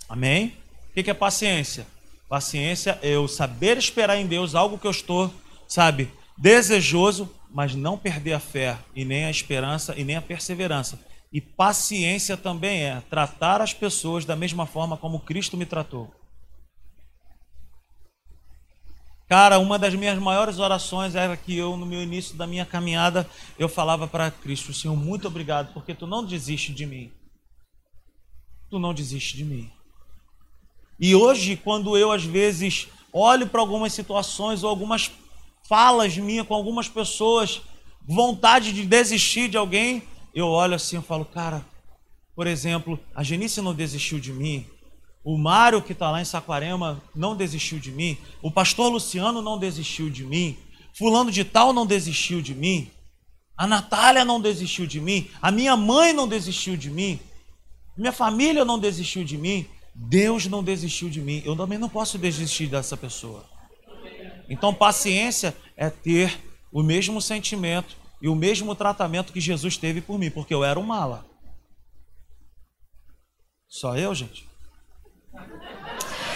Speaker 1: Amém? O que é paciência? Paciência é eu saber esperar em Deus algo que eu estou, sabe, desejoso, mas não perder a fé e nem a esperança e nem a perseverança. E paciência também é tratar as pessoas da mesma forma como Cristo me tratou. Cara, uma das minhas maiores orações era que eu, no meu início da minha caminhada, eu falava para Cristo, Senhor, muito obrigado, porque tu não desiste de mim. Tu não desiste de mim. E hoje, quando eu às vezes olho para algumas situações ou algumas falas minhas com algumas pessoas, vontade de desistir de alguém, eu olho assim e falo, cara, por exemplo, a Genice não desistiu de mim, o Mário, que está lá em Saquarema, não desistiu de mim. O pastor Luciano não desistiu de mim. Fulano de Tal não desistiu de mim. A Natália não desistiu de mim. A minha mãe não desistiu de mim. Minha família não desistiu de mim. Deus não desistiu de mim. Eu também não posso desistir dessa pessoa. Então, paciência é ter o mesmo sentimento e o mesmo tratamento que Jesus teve por mim, porque eu era um mala. Só eu, gente?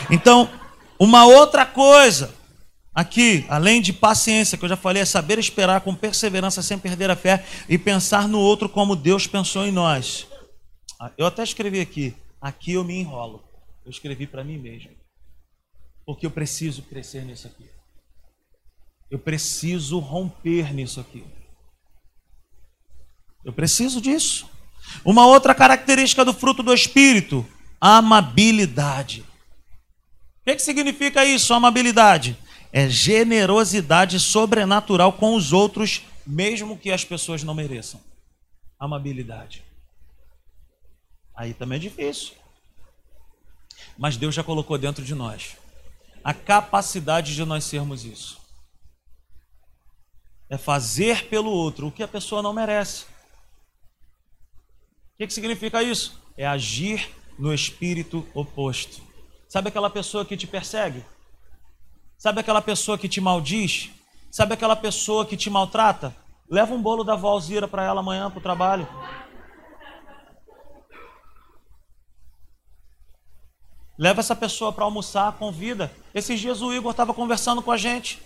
Speaker 1: Então, uma outra coisa aqui, além de paciência, que eu já falei, é saber esperar com perseverança sem perder a fé e pensar no outro como Deus pensou em nós. Ah, eu até escrevi aqui, aqui eu me enrolo. Eu escrevi para mim mesmo. Porque eu preciso crescer nisso aqui. Eu preciso romper nisso aqui. Eu preciso disso. Uma outra característica do fruto do Espírito amabilidade. O que, que significa isso, amabilidade? É generosidade sobrenatural com os outros, mesmo que as pessoas não mereçam. Amabilidade. Aí também é difícil. Mas Deus já colocou dentro de nós a capacidade de nós sermos isso. É fazer pelo outro o que a pessoa não merece. O que, que significa isso? É agir no espírito oposto. Sabe aquela pessoa que te persegue? Sabe aquela pessoa que te maldiz? Sabe aquela pessoa que te maltrata? Leva um bolo da Valzira para ela amanhã para o trabalho. Leva essa pessoa para almoçar, convida. Esses dias o Igor estava conversando com a gente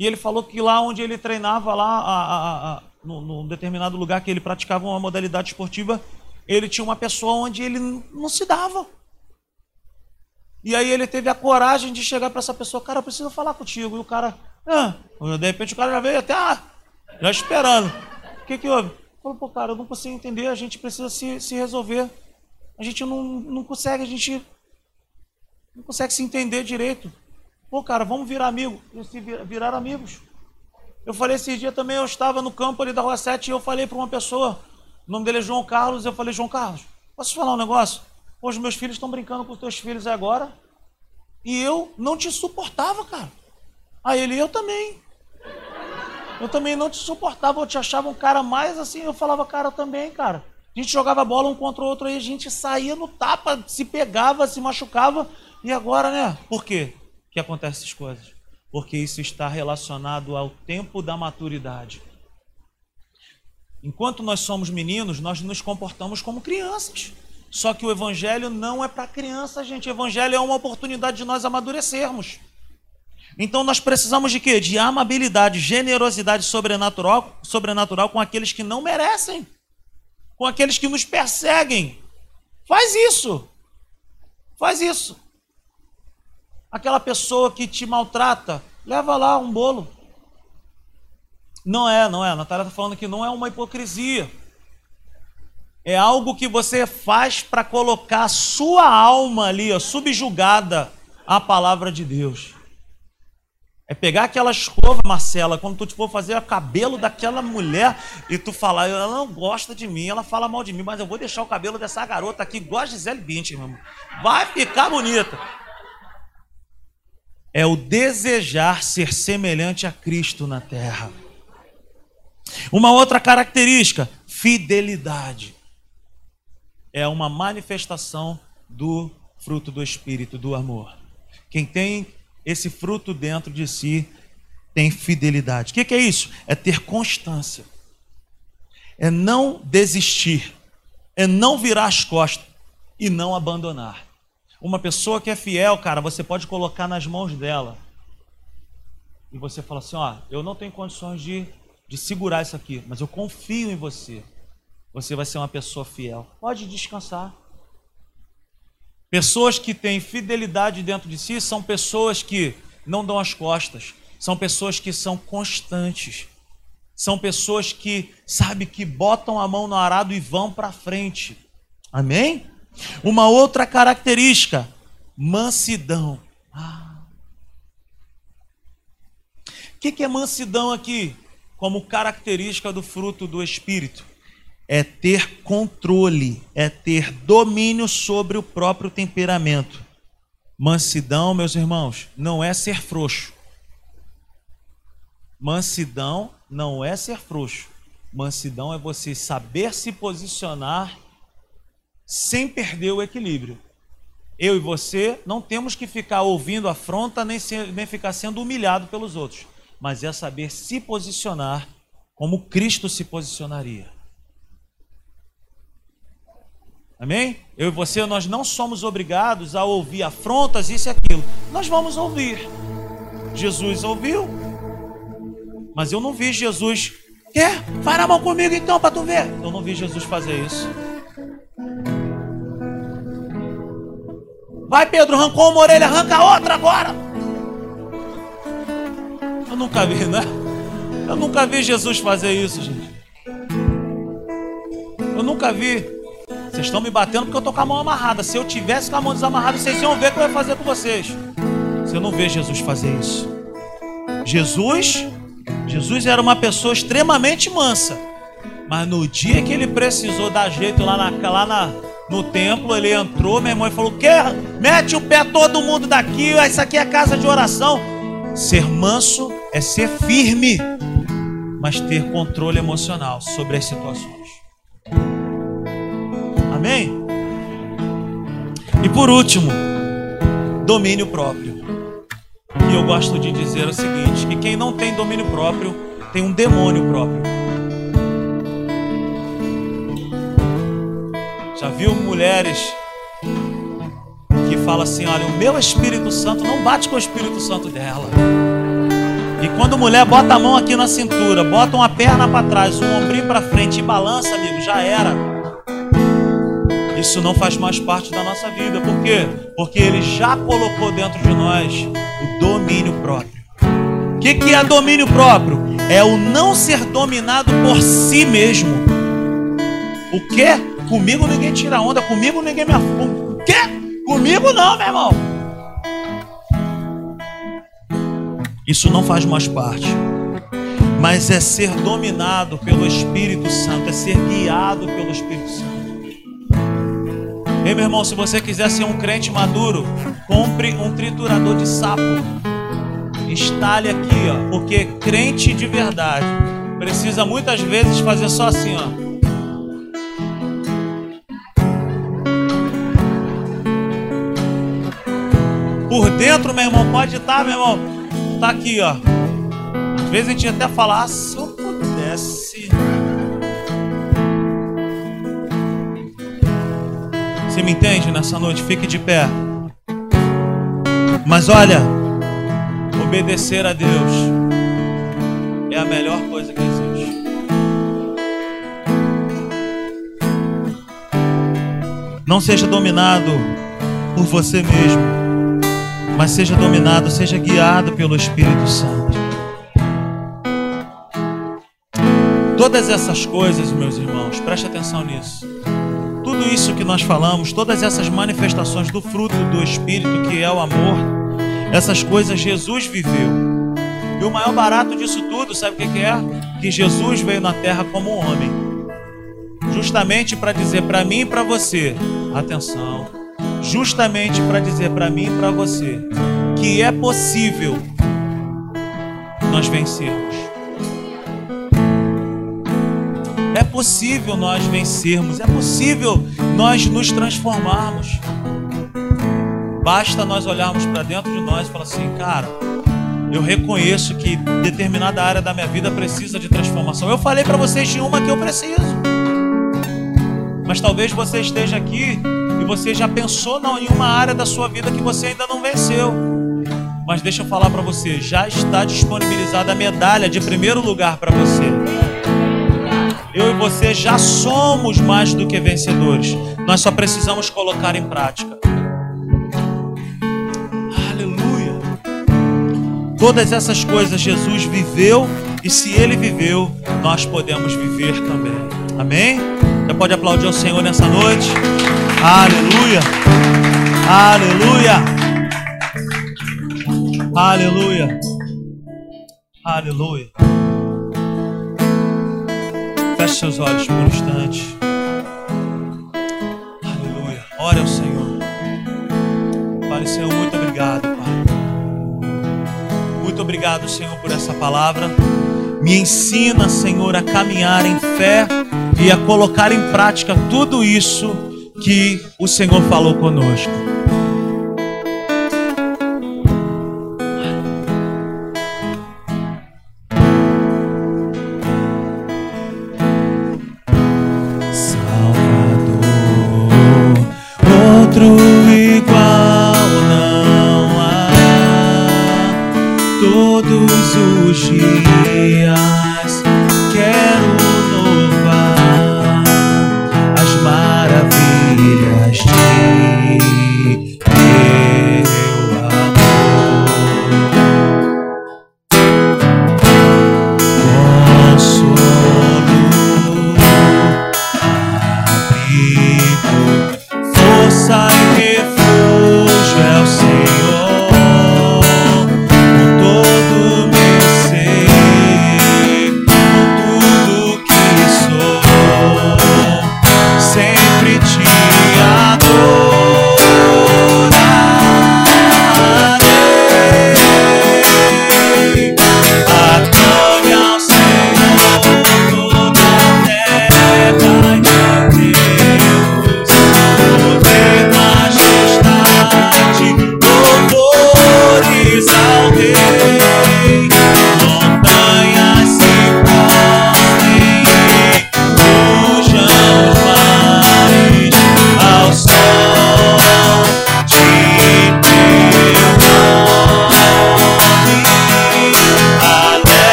Speaker 1: e ele falou que lá onde ele treinava, lá a, a, a, no, num determinado lugar que ele praticava uma modalidade esportiva, ele tinha uma pessoa onde ele não se dava. E aí ele teve a coragem de chegar para essa pessoa, cara, eu preciso falar contigo. E o cara, ah, de repente o cara já veio até, ah, já esperando. O que que houve? Falou, pô, cara, eu não consigo entender, a gente precisa se, se resolver. A gente não, não consegue, a gente não consegue se entender direito. Pô, cara, vamos virar amigo. E se virar amigos. Eu falei esse dia também, eu estava no campo ali da Rua 7 e eu falei para uma pessoa, o nome dele é João Carlos. Eu falei, João Carlos, posso falar um negócio? Hoje meus filhos estão brincando com os teus filhos agora. E eu não te suportava, cara. Aí ele, eu também. Eu também não te suportava, eu te achava um cara mais assim. Eu falava, cara, também, cara. A gente jogava bola um contra o outro aí, a gente saía no tapa, se pegava, se machucava. E agora, né? Por quê que acontecem essas coisas? Porque isso está relacionado ao tempo da maturidade. Enquanto nós somos meninos, nós nos comportamos como crianças. Só que o evangelho não é para criança, gente. O evangelho é uma oportunidade de nós amadurecermos. Então nós precisamos de quê? De amabilidade, generosidade sobrenatural, sobrenatural com aqueles que não merecem, com aqueles que nos perseguem. Faz isso. Faz isso. Aquela pessoa que te maltrata, leva lá um bolo. Não é, não é. A Natália está falando que não é uma hipocrisia. É algo que você faz para colocar sua alma ali, ó, subjugada à palavra de Deus. É pegar aquela escova, Marcela, quando tu for fazer o cabelo daquela mulher e tu falar, ela não gosta de mim, ela fala mal de mim, mas eu vou deixar o cabelo dessa garota aqui, igual a Gisele Bündchen, irmão. Vai ficar bonita. É o desejar ser semelhante a Cristo na terra. Uma outra característica, fidelidade. É uma manifestação do fruto do Espírito, do amor. Quem tem esse fruto dentro de si tem fidelidade. O que, é isso? É ter constância, é não desistir, é não virar as costas e não abandonar. Uma pessoa que é fiel, cara, você pode colocar nas mãos dela e você fala assim: ó, eu não tenho condições de, de segurar isso aqui, mas eu confio em você. Você vai ser uma pessoa fiel. Pode descansar. Pessoas que têm fidelidade dentro de si são pessoas que não dão as costas, são pessoas que são constantes, são pessoas que, sabe, que botam a mão no arado e vão para frente. Amém? Uma outra característica, mansidão. Ah. O que é mansidão aqui? Como característica do fruto do Espírito é ter controle, é ter domínio sobre o próprio temperamento. Mansidão, meus irmãos, não é ser frouxo. Mansidão não é ser frouxo. Mansidão é você saber se posicionar sem perder o equilíbrio. Eu e você não temos que ficar ouvindo afronta nem, ser, nem ficar sendo humilhado pelos outros, mas é saber se posicionar como Cristo se posicionaria. Amém? Eu e você, nós não somos obrigados a ouvir afrontas, isso e aquilo. Nós vamos ouvir. Jesus ouviu. Mas eu não vi Jesus. Quer? Vai na mão comigo então para tu ver. Eu não vi Jesus fazer isso. Vai, Pedro, arrancou uma orelha, arranca outra agora. Eu nunca vi, né? Eu nunca vi Jesus fazer isso, gente. Eu nunca vi. Vocês estão me batendo porque eu estou com a mão amarrada. Se eu tivesse com a mão desamarrada, vocês iam ver o que eu ia fazer com vocês. Você não vê Jesus fazer isso. Jesus, Jesus era uma pessoa extremamente mansa. Mas no dia que ele precisou dar jeito lá, na, lá na, no templo, ele entrou, minha mãe falou: que mete o pé todo mundo daqui, isso aqui é casa de oração. Ser manso é ser firme, mas ter controle emocional sobre as situações. Amém? E por último, domínio próprio. E eu gosto de dizer o seguinte: que quem não tem domínio próprio tem um demônio próprio. Já viu mulheres que falam assim: olha, o meu Espírito Santo não bate com o Espírito Santo dela. E quando a mulher bota a mão aqui na cintura, bota uma perna para trás, um ombrinho para frente e balança, amigo, já era. Isso não faz mais parte da nossa vida. Por quê? Porque Ele já colocou dentro de nós o domínio próprio. O que, que é domínio próprio? É o não ser dominado por si mesmo. O quê? Comigo ninguém tira onda, comigo ninguém me afunda. Quê? Comigo não, meu irmão. Isso não faz mais parte. Mas é ser dominado pelo Espírito Santo, é ser guiado pelo Espírito Santo. Ei, meu irmão, se você quiser ser um crente maduro, compre um triturador de sapo. Estale aqui, ó, porque crente de verdade precisa muitas vezes fazer só assim, ó. Por dentro, meu irmão, pode estar, meu irmão. Tá aqui, ó. Às vezes a gente até fala, ah, se eu pudesse. Você me entende nessa noite? Fique de pé. Mas olha, Obedecer a Deus é a melhor coisa que existe. Não seja dominado por você mesmo, mas seja dominado, seja guiado pelo Espírito Santo. Todas essas coisas, meus irmãos, preste atenção nisso. Tudo isso que nós falamos, todas essas manifestações do fruto do Espírito, que é o amor, essas coisas Jesus viveu. E o maior barato disso tudo, sabe o que é? Que Jesus veio na terra como homem. Justamente para dizer para mim e para você, atenção, justamente para dizer para mim e para você que é possível nós vencermos. É possível nós vencermos, é possível nós nos transformarmos. Basta nós olharmos para dentro de nós e falar assim, cara, eu reconheço que determinada área da minha vida precisa de transformação. Eu falei para vocês de uma que eu preciso. Mas talvez você esteja aqui e você já pensou em uma área da sua vida que você ainda não venceu. Mas deixa eu falar para você, já está disponibilizada a medalha de primeiro lugar para você. Eu e você já somos mais do que vencedores. Nós só precisamos colocar em prática. Todas essas coisas Jesus viveu e se ele viveu, nós podemos viver também. Amém? Você pode aplaudir ao Senhor nessa noite? Aleluia! Aleluia! Aleluia! Aleluia! Feche seus olhos por um instante. Aleluia! Ore ao Senhor. Fale, Senhor, muito obrigado, Pai. Muito obrigado, Senhor, por essa palavra. Me ensina, Senhor, a caminhar em fé e a colocar em prática tudo isso que o Senhor falou conosco.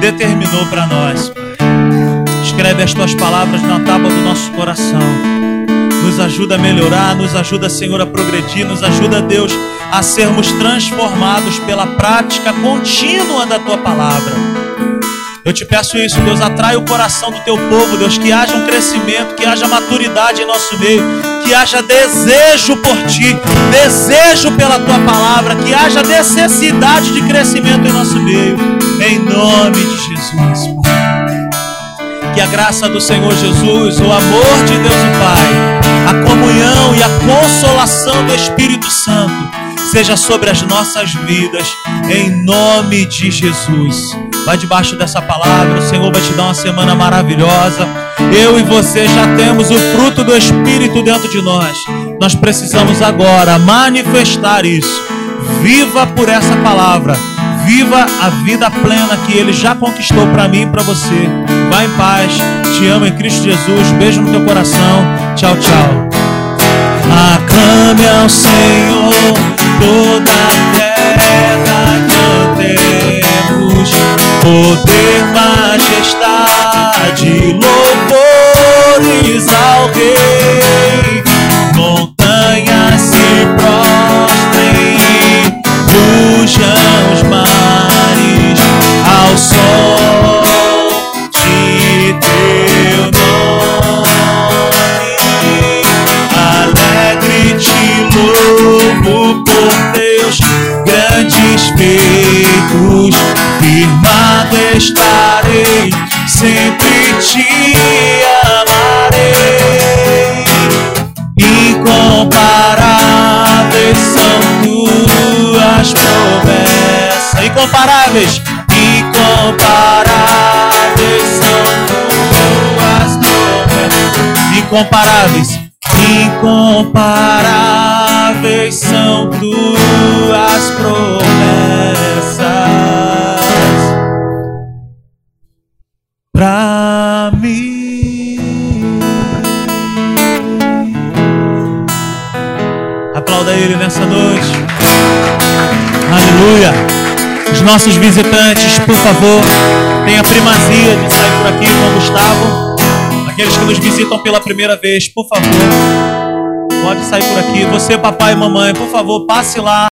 Speaker 1: Determinou para nós. Escreve as tuas palavras na tábua do nosso coração. Nos ajuda a melhorar, nos ajuda, Senhor, a progredir, nos ajuda, Deus, a sermos transformados pela prática contínua da tua palavra. Eu te peço isso, Deus, atrai o coração do teu povo, Deus, que haja um crescimento, que haja maturidade em nosso meio, que haja desejo por ti, desejo pela tua palavra, que haja necessidade de crescimento em nosso meio, em nome de Jesus. Que a graça do Senhor Jesus, o amor de Deus o Pai, a comunhão e a consolação do Espírito Santo seja sobre as nossas vidas, em nome de Jesus. Vai debaixo dessa palavra, o Senhor vai te dar uma semana maravilhosa. Eu e você já temos o fruto do Espírito dentro de nós. Nós precisamos agora manifestar isso. Viva por essa palavra. Viva a vida plena que Ele já conquistou para mim e para você. Vá em paz. Te amo em Cristo Jesus. Beijo no teu coração. Tchau, tchau. Aclame ao Senhor toda a terra cantemos poder, majestade, louvores ao Rei. Montanhas se prostrem, rujam os mares ao sol de teu nome. Alegre te louvo por teus grandes feitos. Firmado estarei, sempre Incomparáveis, incomparáveis são tuas promessas. Incomparáveis, incomparáveis são tuas promessas. Nossos visitantes, por favor, tenha primazia de sair por aqui com o Gustavo. Aqueles que nos visitam pela primeira vez, por favor, pode sair por aqui. Você, papai e mamãe, por favor, passe lá.